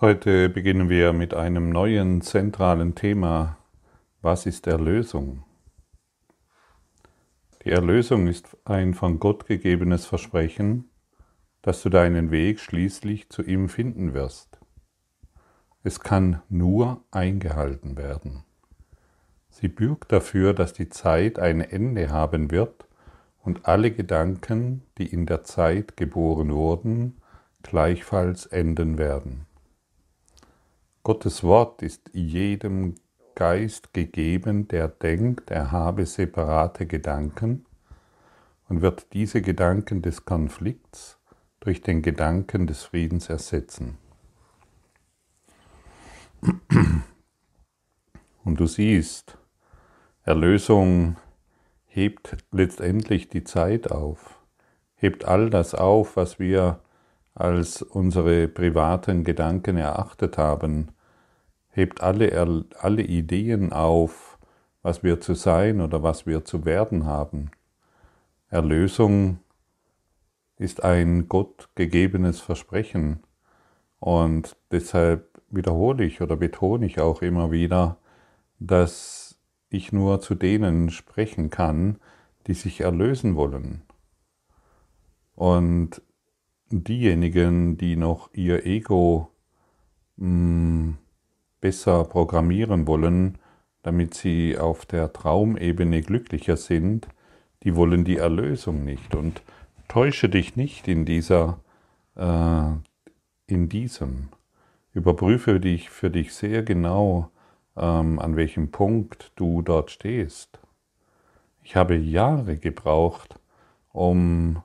Heute beginnen wir mit einem neuen zentralen Thema. Was ist Erlösung? Die Erlösung ist ein von Gott gegebenes Versprechen, dass du deinen Weg schließlich zu ihm finden wirst. Es kann nur eingehalten werden. Sie bürgt dafür, dass die Zeit ein Ende haben wird und alle Gedanken, die in der Zeit geboren wurden, gleichfalls enden werden. Gottes Wort ist jedem Geist gegeben, der denkt, er habe separate Gedanken und wird diese Gedanken des Konflikts durch den Gedanken des Friedens ersetzen. Und du siehst, Erlösung hebt letztendlich die Zeit auf, hebt all das auf, was wir als unsere privaten Gedanken erachtet haben, hebt alle, alle Ideen auf, was wir zu sein oder was wir zu werden haben. Erlösung ist ein Gott gegebenes Versprechen und deshalb wiederhole ich oder betone ich auch immer wieder, dass ich nur zu denen sprechen kann, die sich erlösen wollen. Und diejenigen, die noch ihr Ego mh, hm, besser programmieren wollen, damit sie auf der Traumebene glücklicher sind, die wollen die Erlösung nicht. Und täusche dich nicht in dieser, äh, in diesem. Überprüfe dich für dich sehr genau, ähm, an welchem Punkt du dort stehst. Ich habe Jahre gebraucht, um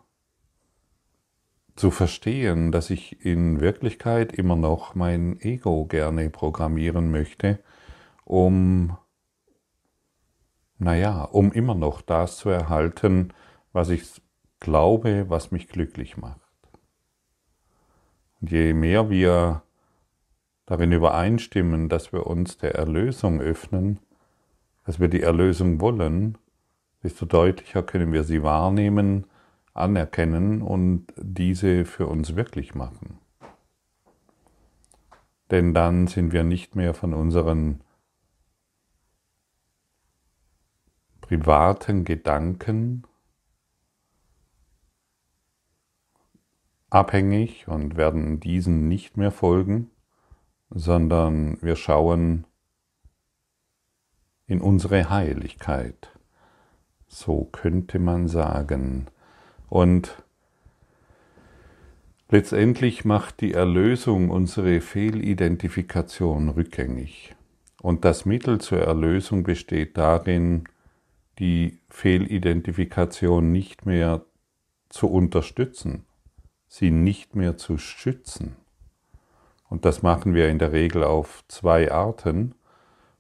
zu verstehen, dass ich in Wirklichkeit immer noch mein Ego gerne programmieren möchte, um, naja, um immer noch das zu erhalten, was ich glaube, was mich glücklich macht. Und je mehr wir darin übereinstimmen, dass wir uns der Erlösung öffnen, dass wir die Erlösung wollen, desto deutlicher können wir sie wahrnehmen, anerkennen und diese für uns wirklich machen. Denn dann sind wir nicht mehr von unseren privaten Gedanken abhängig und werden diesen nicht mehr folgen, sondern wir schauen in unsere Heiligkeit. So könnte man sagen. Und letztendlich macht die Erlösung unsere Fehlidentifikation rückgängig. Und das Mittel zur Erlösung besteht darin, die Fehlidentifikation nicht mehr zu unterstützen, sie nicht mehr zu schützen. Und das machen wir in der Regel auf zwei Arten.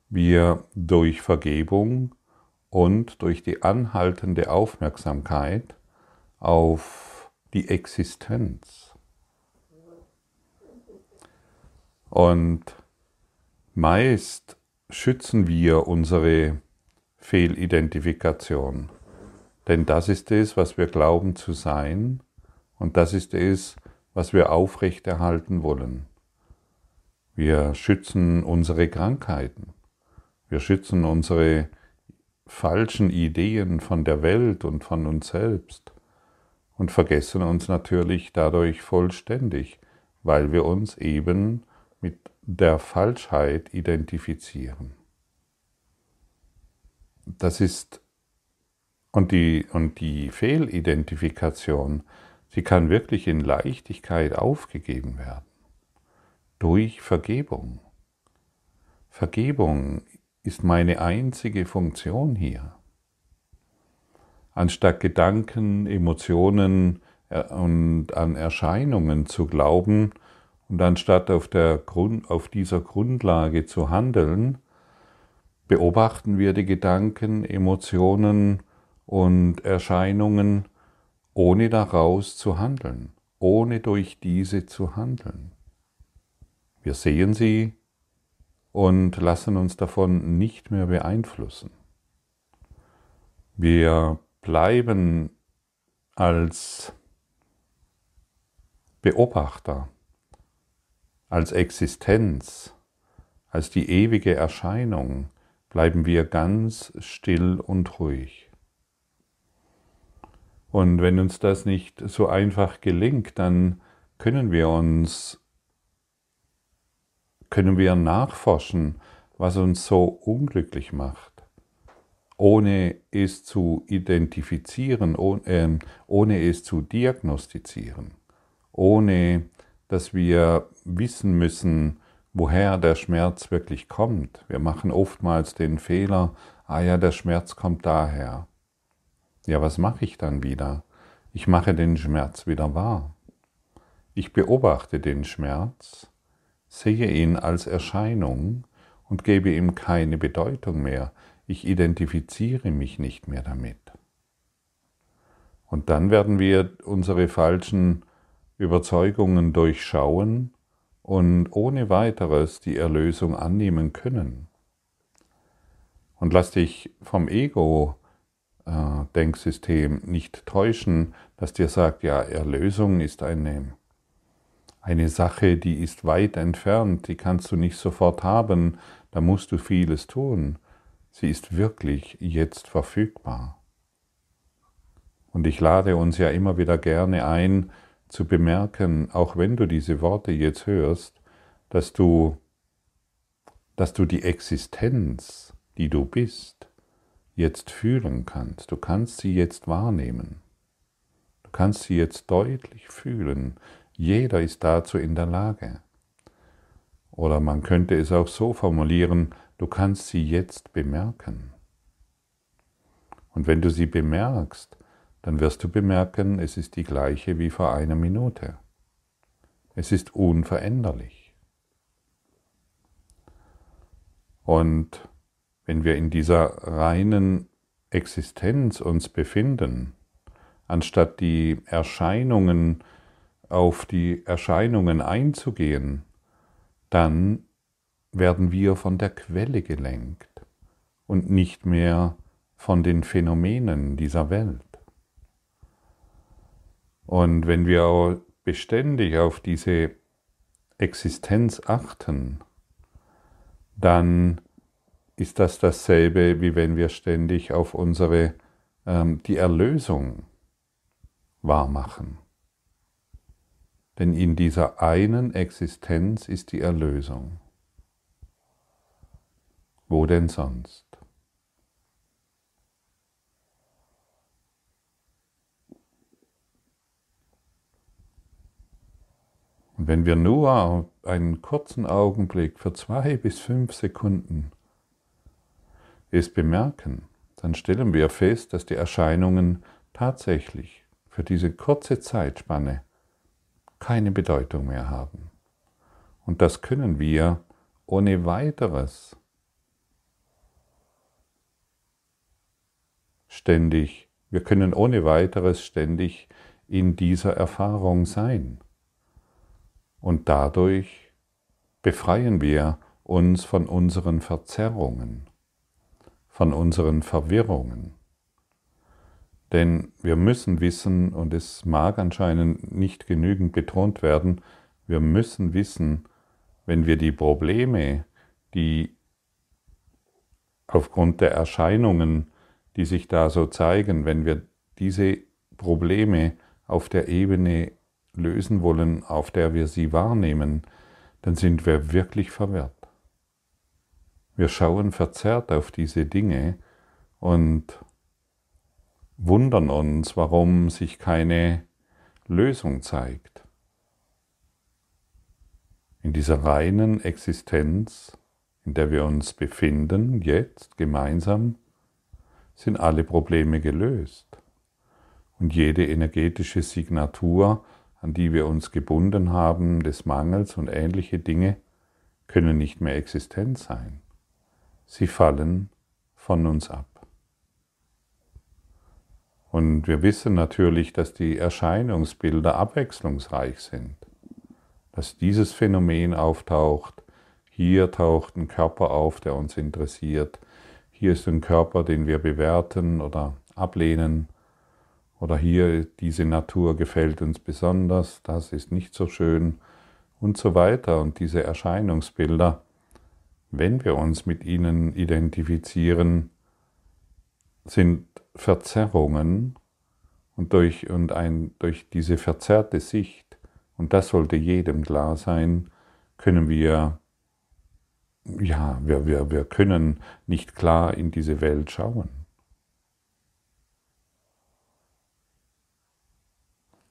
Wir durch Vergebung und durch die anhaltende Aufmerksamkeit auf die Existenz. Und meist schützen wir unsere Fehlidentifikation, denn das ist es, was wir glauben zu sein und das ist es, was wir aufrechterhalten wollen. Wir schützen unsere Krankheiten, wir schützen unsere falschen Ideen von der Welt und von uns selbst und vergessen uns natürlich dadurch vollständig, weil wir uns eben mit der Falschheit identifizieren. Das ist und die, und die Fehlidentifikation, sie kann wirklich in Leichtigkeit aufgegeben werden. Durch Vergebung. Vergebung ist meine einzige Funktion hier anstatt Gedanken, Emotionen äh, und an Erscheinungen zu glauben und anstatt auf, der Grund, auf dieser Grundlage zu handeln, beobachten wir die Gedanken, Emotionen und Erscheinungen, ohne daraus zu handeln, ohne durch diese zu handeln. Wir sehen sie und lassen uns davon nicht mehr beeinflussen. Wir bleiben als Beobachter, als Existenz, als die ewige Erscheinung, bleiben wir ganz still und ruhig. Und wenn uns das nicht so einfach gelingt, dann können wir uns, können wir nachforschen, was uns so unglücklich macht, ohne es zu identifizieren, ohne, ohne es zu diagnostizieren, ohne dass wir wissen müssen, woher der Schmerz wirklich kommt. Wir machen oftmals den Fehler, ah ja, der Schmerz kommt daher. Ja, was mache ich dann wieder? Ich mache den Schmerz wieder wahr. Ich beobachte den Schmerz, sehe ihn als Erscheinung und gebe ihm keine Bedeutung mehr. Ich identifiziere mich nicht mehr damit. Und dann werden wir unsere falschen Überzeugungen durchschauen und ohne weiteres die Erlösung annehmen können. Und lass dich vom Ego-Denksystem nicht täuschen, das dir sagt, ja, Erlösung ist eine, eine Sache, die ist weit entfernt, die kannst du nicht sofort haben, da musst du vieles tun. Sie ist wirklich jetzt verfügbar. Und ich lade uns ja immer wieder gerne ein, zu bemerken, auch wenn du diese Worte jetzt hörst, dass du, dass du die Existenz, die du bist, jetzt fühlen kannst. Du kannst sie jetzt wahrnehmen. Du kannst sie jetzt deutlich fühlen. Jeder ist dazu in der Lage. Oder man könnte es auch so formulieren, du kannst sie jetzt bemerken. Und wenn du sie bemerkst, dann wirst du bemerken, es ist die gleiche wie vor einer Minute. Es ist unveränderlich. Und wenn wir in dieser reinen Existenz uns befinden, anstatt die Erscheinungen auf die Erscheinungen einzugehen, dann werden wir von der Quelle gelenkt und nicht mehr von den Phänomenen dieser Welt. Und wenn wir beständig auf diese Existenz achten, dann ist das dasselbe, wie wenn wir ständig auf unsere, ähm, die Erlösung wahrmachen. Denn in dieser einen Existenz ist die Erlösung. Wo denn sonst? Und wenn wir nur einen kurzen Augenblick für zwei bis fünf Sekunden es bemerken, dann stellen wir fest, dass die Erscheinungen tatsächlich für diese kurze Zeitspanne keine Bedeutung mehr haben. Und das können wir ohne weiteres ständig, wir können ohne weiteres ständig in dieser Erfahrung sein. Und dadurch befreien wir uns von unseren Verzerrungen, von unseren Verwirrungen. Denn wir müssen wissen, und es mag anscheinend nicht genügend betont werden, wir müssen wissen, wenn wir die Probleme, die aufgrund der Erscheinungen, die sich da so zeigen, wenn wir diese Probleme auf der Ebene lösen wollen, auf der wir sie wahrnehmen, dann sind wir wirklich verwirrt. Wir schauen verzerrt auf diese Dinge und wundern uns, warum sich keine Lösung zeigt. In dieser reinen Existenz, in der wir uns befinden, jetzt gemeinsam, sind alle Probleme gelöst. Und jede energetische Signatur an die wir uns gebunden haben, des Mangels und ähnliche Dinge, können nicht mehr existent sein. Sie fallen von uns ab. Und wir wissen natürlich, dass die Erscheinungsbilder abwechslungsreich sind, dass dieses Phänomen auftaucht, hier taucht ein Körper auf, der uns interessiert, hier ist ein Körper, den wir bewerten oder ablehnen, oder hier, diese Natur gefällt uns besonders, das ist nicht so schön. und so weiter und diese Erscheinungsbilder, wenn wir uns mit ihnen identifizieren, sind Verzerrungen und durch, und ein, durch diese verzerrte Sicht, und das sollte jedem klar sein, können wir, ja, wir, wir, wir können nicht klar in diese Welt schauen.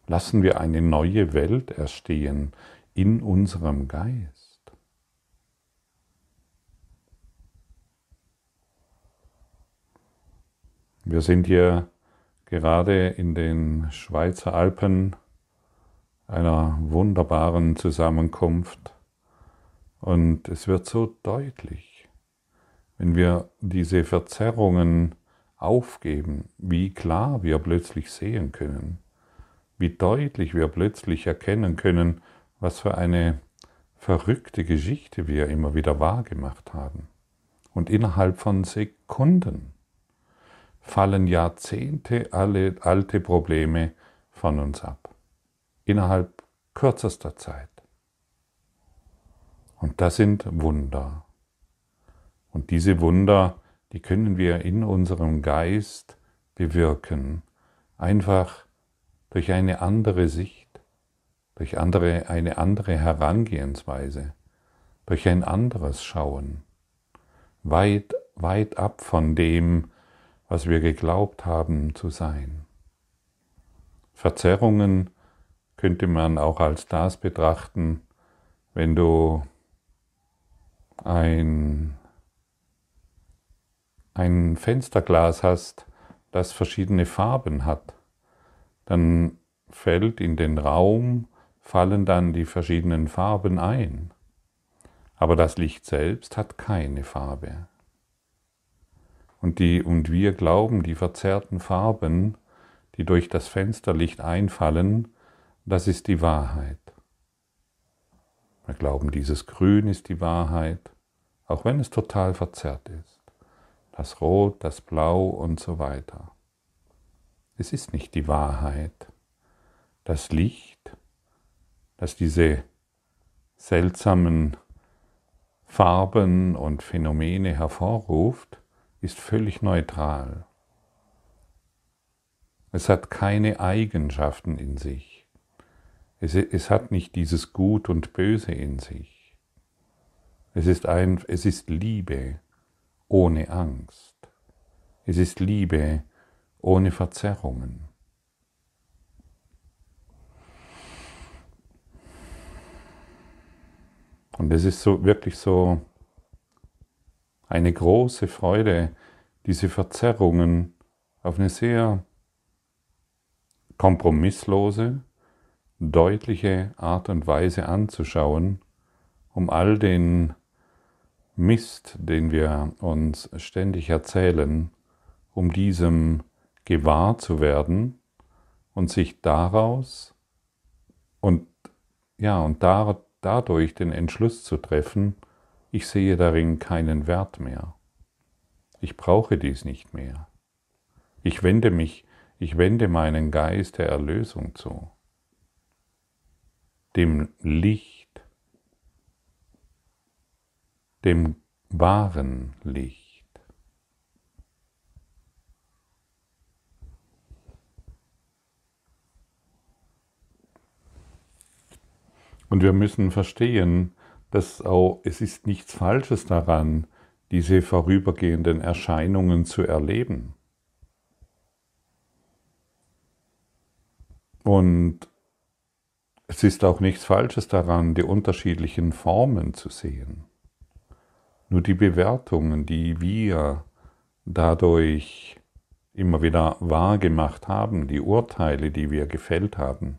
Lassen wir eine neue Welt erstehen in unserem Geist. Wir sind hier gerade in den Schweizer Alpen einer wunderbaren Zusammenkunft und es wird so deutlich, wenn wir diese Verzerrungen aufgeben, wie klar wir plötzlich sehen können, wie deutlich wir plötzlich erkennen können, was für eine verrückte Geschichte wir immer wieder wahrgemacht haben. Und innerhalb von Sekunden fallen Jahrzehnte alle alte Probleme von uns ab. Innerhalb kürzester Zeit. Und das sind Wunder. Und diese Wunder, die können wir in unserem Geist bewirken, einfach durch eine andere Sicht, durch andere, eine andere Herangehensweise, durch ein anderes Schauen, weit, weit ab von dem, was wir geglaubt haben zu sein. Verzerrungen könnte man auch als das betrachten, wenn du ein, ein Fensterglas hast, das verschiedene Farben hat, dann fällt in den Raum, fallen dann die verschiedenen Farben ein. Aber das Licht selbst hat keine Farbe. Und, die, und wir glauben, die verzerrten Farben, die durch das Fensterlicht einfallen, das ist die Wahrheit. Wir glauben, dieses Grün ist die Wahrheit, auch wenn es total verzerrt ist. Das Rot, das Blau und so weiter. Es ist nicht die Wahrheit. Das Licht, das diese seltsamen Farben und Phänomene hervorruft, ist völlig neutral. Es hat keine Eigenschaften in sich. Es, es, hat nicht dieses Gut und Böse in sich. Es ist, ein, es ist Liebe ohne Angst. Es ist Liebe ohne Verzerrungen. Und es ist so wirklich so eine große Freude, diese Verzerrungen auf eine sehr kompromisslose, deutliche Art und Weise anzuschauen, um all den Mist, den wir uns ständig erzählen, um diesem gewahr zu werden und sich daraus und ja und da, dadurch den Entschluss zu treffen, ich sehe darin keinen Wert mehr. Ich brauche dies nicht mehr. Ich wende mich, ich wende meinen Geist der Erlösung zu, dem Licht, dem wahren Licht. Und wir müssen verstehen, dass auch, es ist nichts Falsches daran, diese vorübergehenden Erscheinungen zu erleben. Und es ist auch nichts Falsches daran, die unterschiedlichen Formen zu sehen. Nur die Bewertungen, die wir dadurch immer wieder wahrgemacht haben, die Urteile, die wir gefällt haben,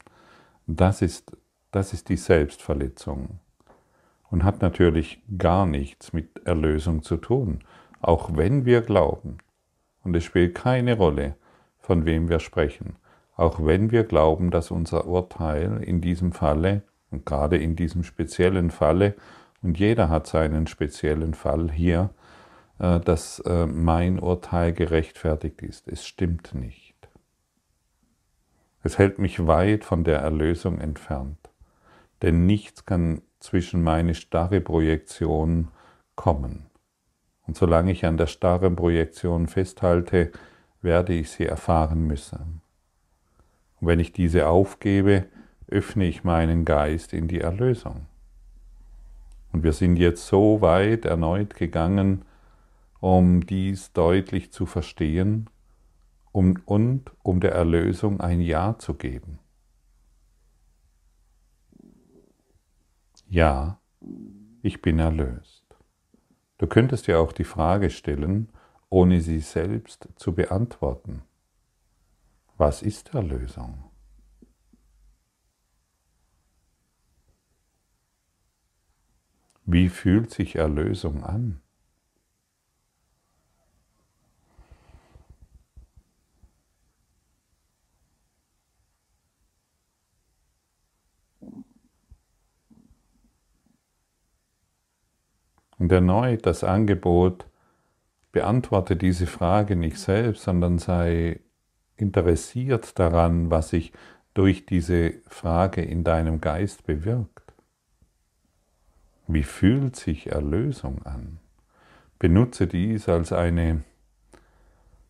das ist das ist die Selbstverletzung und hat natürlich gar nichts mit Erlösung zu tun, auch wenn wir glauben. Und es spielt keine Rolle, von wem wir sprechen, auch wenn wir glauben, dass unser Urteil in diesem Falle und gerade in diesem speziellen Falle, und jeder hat seinen speziellen Fall hier, äh, dass äh, mein Urteil gerechtfertigt ist. Es stimmt nicht. Es hält mich weit von der Erlösung entfernt. denn nichts kann zwischen meine starre Projektion kommen. Und solange ich an der starren Projektion festhalte, werde ich sie erfahren müssen. Und wenn ich diese aufgebe, öffne ich meinen Geist in die Erlösung. Und wir sind jetzt so weit erneut gegangen, um dies deutlich zu verstehen um, und um der Erlösung ein Ja zu geben. Ja, ich bin erlöst. Du könntest dir auch die Frage stellen, ohne sie selbst zu beantworten. Was ist Erlösung? Wie fühlt sich Erlösung an? Und erneut das Angebot, beantworte diese Frage nicht selbst, sondern sei interessiert daran, was sich durch diese Frage in deinem Geist bewirkt. Wie fühlt sich Erlösung an? Benutze dies als eine,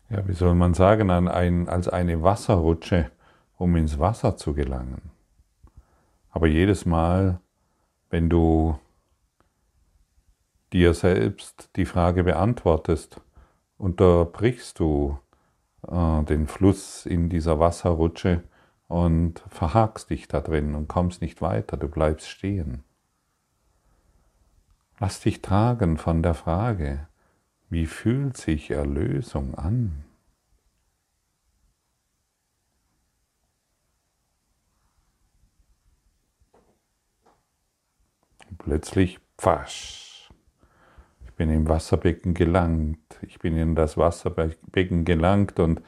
ja, wie soll man sagen, als eine Wasserrutsche, um ins Wasser zu gelangen. Aber jedes Mal, wenn du dir selbst die Frage beantwortest, unterbrichst du äh, den Fluss in dieser Wasserrutsche und verhakst dich da drin und kommst nicht weiter, du bleibst stehen. Lass dich tragen von der Frage, wie fühlt sich Erlösung an? plötzlich, pfasch, ich bin im Wasserbecken gelangt. Ich bin in das Wasserbecken gelangt und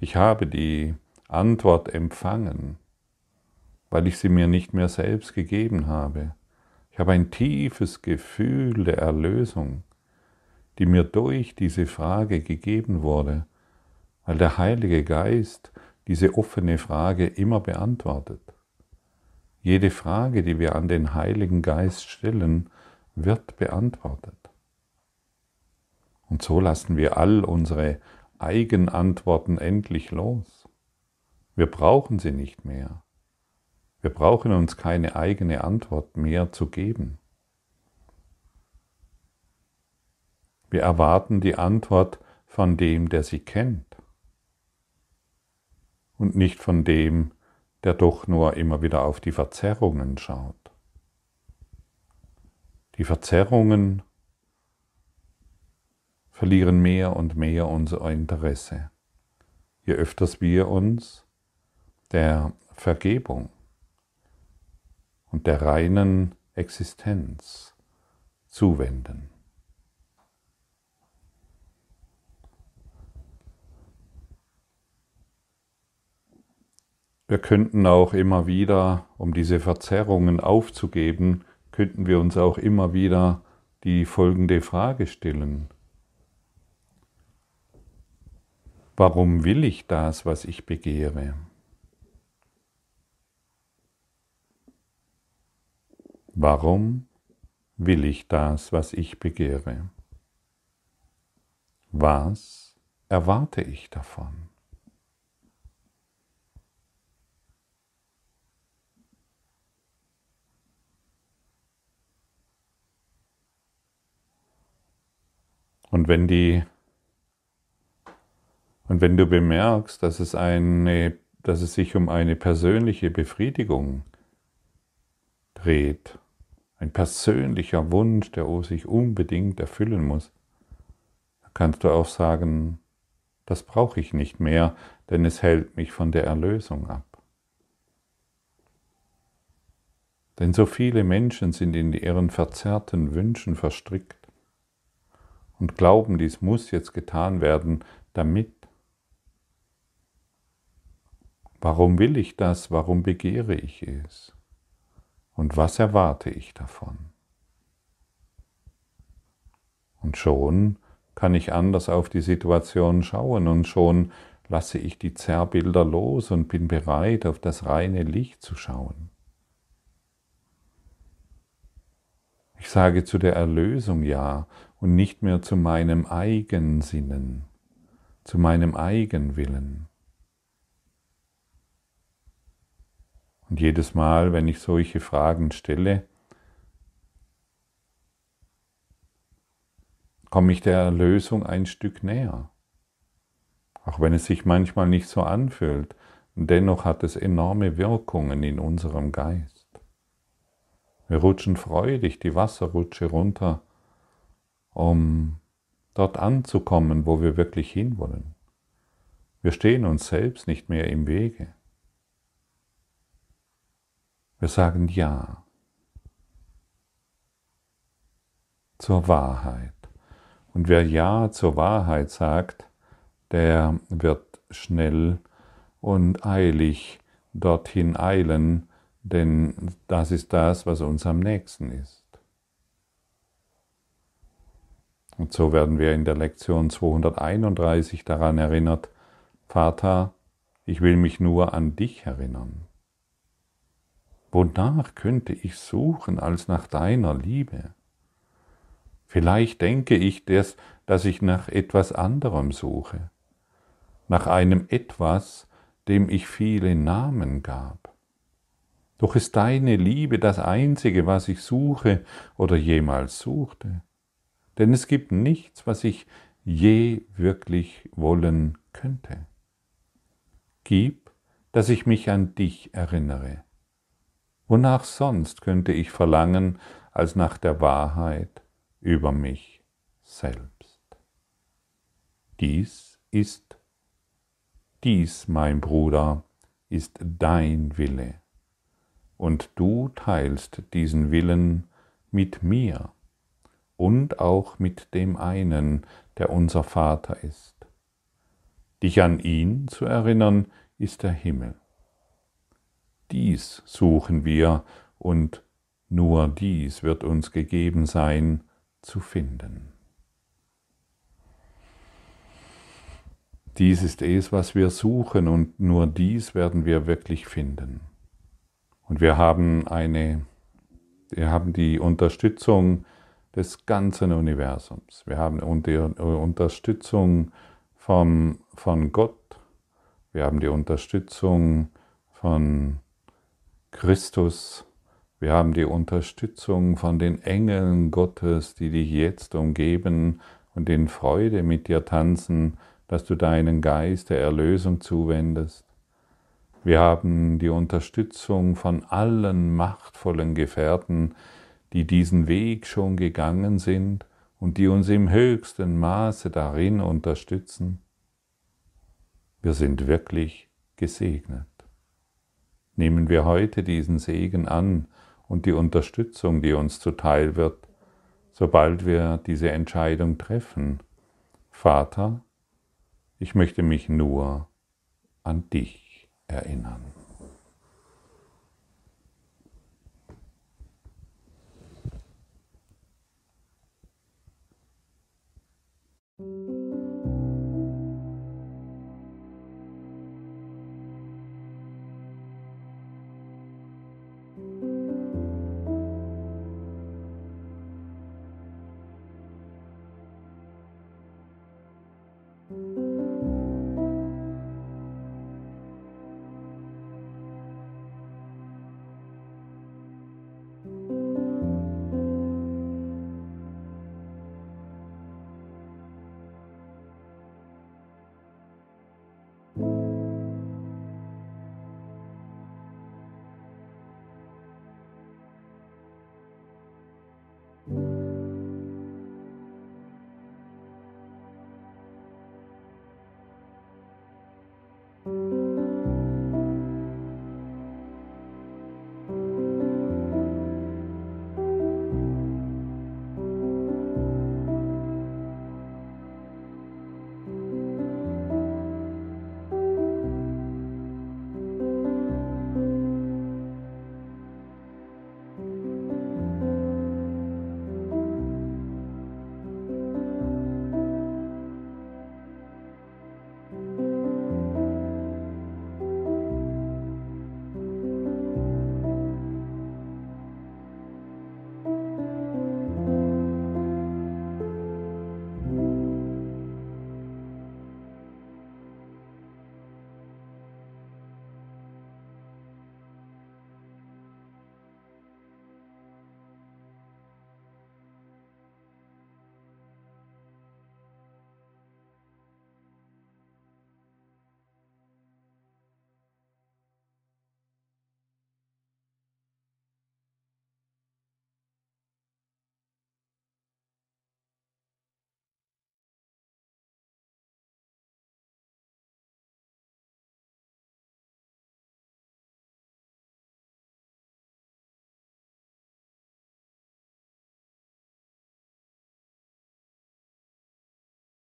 ich habe die Antwort empfangen, weil ich sie mir nicht mehr selbst gegeben habe. Habe ein tiefes Gefühl der Erlösung, die mir durch diese Frage gegeben wurde, weil der Heilige Geist diese offene Frage immer beantwortet. Jede Frage, die wir an den Heiligen Geist stellen, wird beantwortet. Und so lassen wir all unsere Eigenantworten endlich los. Wir brauchen sie nicht mehr. Wir brauchen uns keine eigene Antwort mehr zu geben. Wir erwarten die Antwort von dem, der sie kennt und nicht von dem, der doch nur immer wieder auf die Verzerrungen schaut. Die Verzerrungen verlieren mehr und mehr unser Interesse, je öfters wir uns der Vergebung und der reinen Existenz zuwenden. Wir könnten auch immer wieder, um diese Verzerrungen aufzugeben, könnten wir uns auch immer wieder die folgende Frage stellen. Warum will ich das, was ich begehre? Warum will ich das, was ich begehre? Was erwarte ich davon? Und wenn die und wenn du bemerkst, dass es, eine, dass es sich um eine persönliche Befriedigung dreht, ein persönlicher Wunsch, der sich unbedingt erfüllen muss, kannst du auch sagen, das brauche ich nicht mehr, denn es hält mich von der Erlösung ab. Denn so viele Menschen sind in ihren verzerrten Wünschen verstrickt und glauben, dies muss jetzt getan werden, damit Warum will ich das? Warum begehre ich es? Und was erwarte ich davon? Und schon kann ich anders auf die Situation schauen und schon lasse ich die Zerrbilder los und bin bereit, auf das reine Licht zu schauen. Ich sage zu der Erlösung Ja und nicht mehr zu meinem Eigensinnen, zu meinem Eigenwillen. Und jedes Mal, wenn ich solche Fragen stelle, komme ich der Erlösung ein Stück näher. Auch wenn es sich manchmal nicht so anfühlt, dennoch hat es enorme Wirkungen in unserem Geist. Wir rutschen freudig die Wasserrutsche runter, um dort anzukommen, wo wir wirklich hinwollen. Wir stehen uns selbst nicht mehr im Wege. Wir sagen Ja zur Wahrheit. Und wer Ja zur Wahrheit sagt, der wird schnell und eilig dorthin eilen, denn das ist das, was uns am nächsten ist. Und so werden wir in der Lektion 231 daran erinnert, Vater, ich will mich nur an dich erinnern. Wonach könnte ich suchen als nach deiner Liebe? Vielleicht denke ich, dass, dass ich nach etwas anderem suche, nach einem etwas, dem ich viele Namen gab. Doch ist deine Liebe das Einzige, was ich suche oder jemals suchte. Denn es gibt nichts, was ich je wirklich wollen könnte. Gib, dass ich mich an dich erinnere. Wonach sonst könnte ich verlangen als nach der Wahrheit, über mich selbst. Dies ist, dies, mein Bruder, ist dein Wille, und du teilst diesen Willen mit mir und auch mit dem einen, der unser Vater ist. Dich an ihn zu erinnern, ist der Himmel. Dies suchen wir, und nur dies wird uns gegeben sein, zu finden. Dies ist es, was wir suchen und nur dies werden wir wirklich finden. Und wir haben eine, wir haben die Unterstützung des ganzen Universums. Wir haben die Unterstützung von, von Gott. Wir haben die Unterstützung von Christus. Wir haben die Unterstützung von den Engeln Gottes, die dich jetzt umgeben und in Freude mit dir tanzen, dass du deinen Geist der Erlösung zuwendest. Wir haben die Unterstützung von allen machtvollen Gefährten, die diesen Weg schon gegangen sind und die uns im höchsten Maße darin unterstützen. Wir sind wirklich gesegnet. Nehmen wir heute diesen Segen an und die Unterstützung, die uns zuteil wird, sobald wir diese Entscheidung treffen. Vater, ich möchte mich nur an dich erinnern.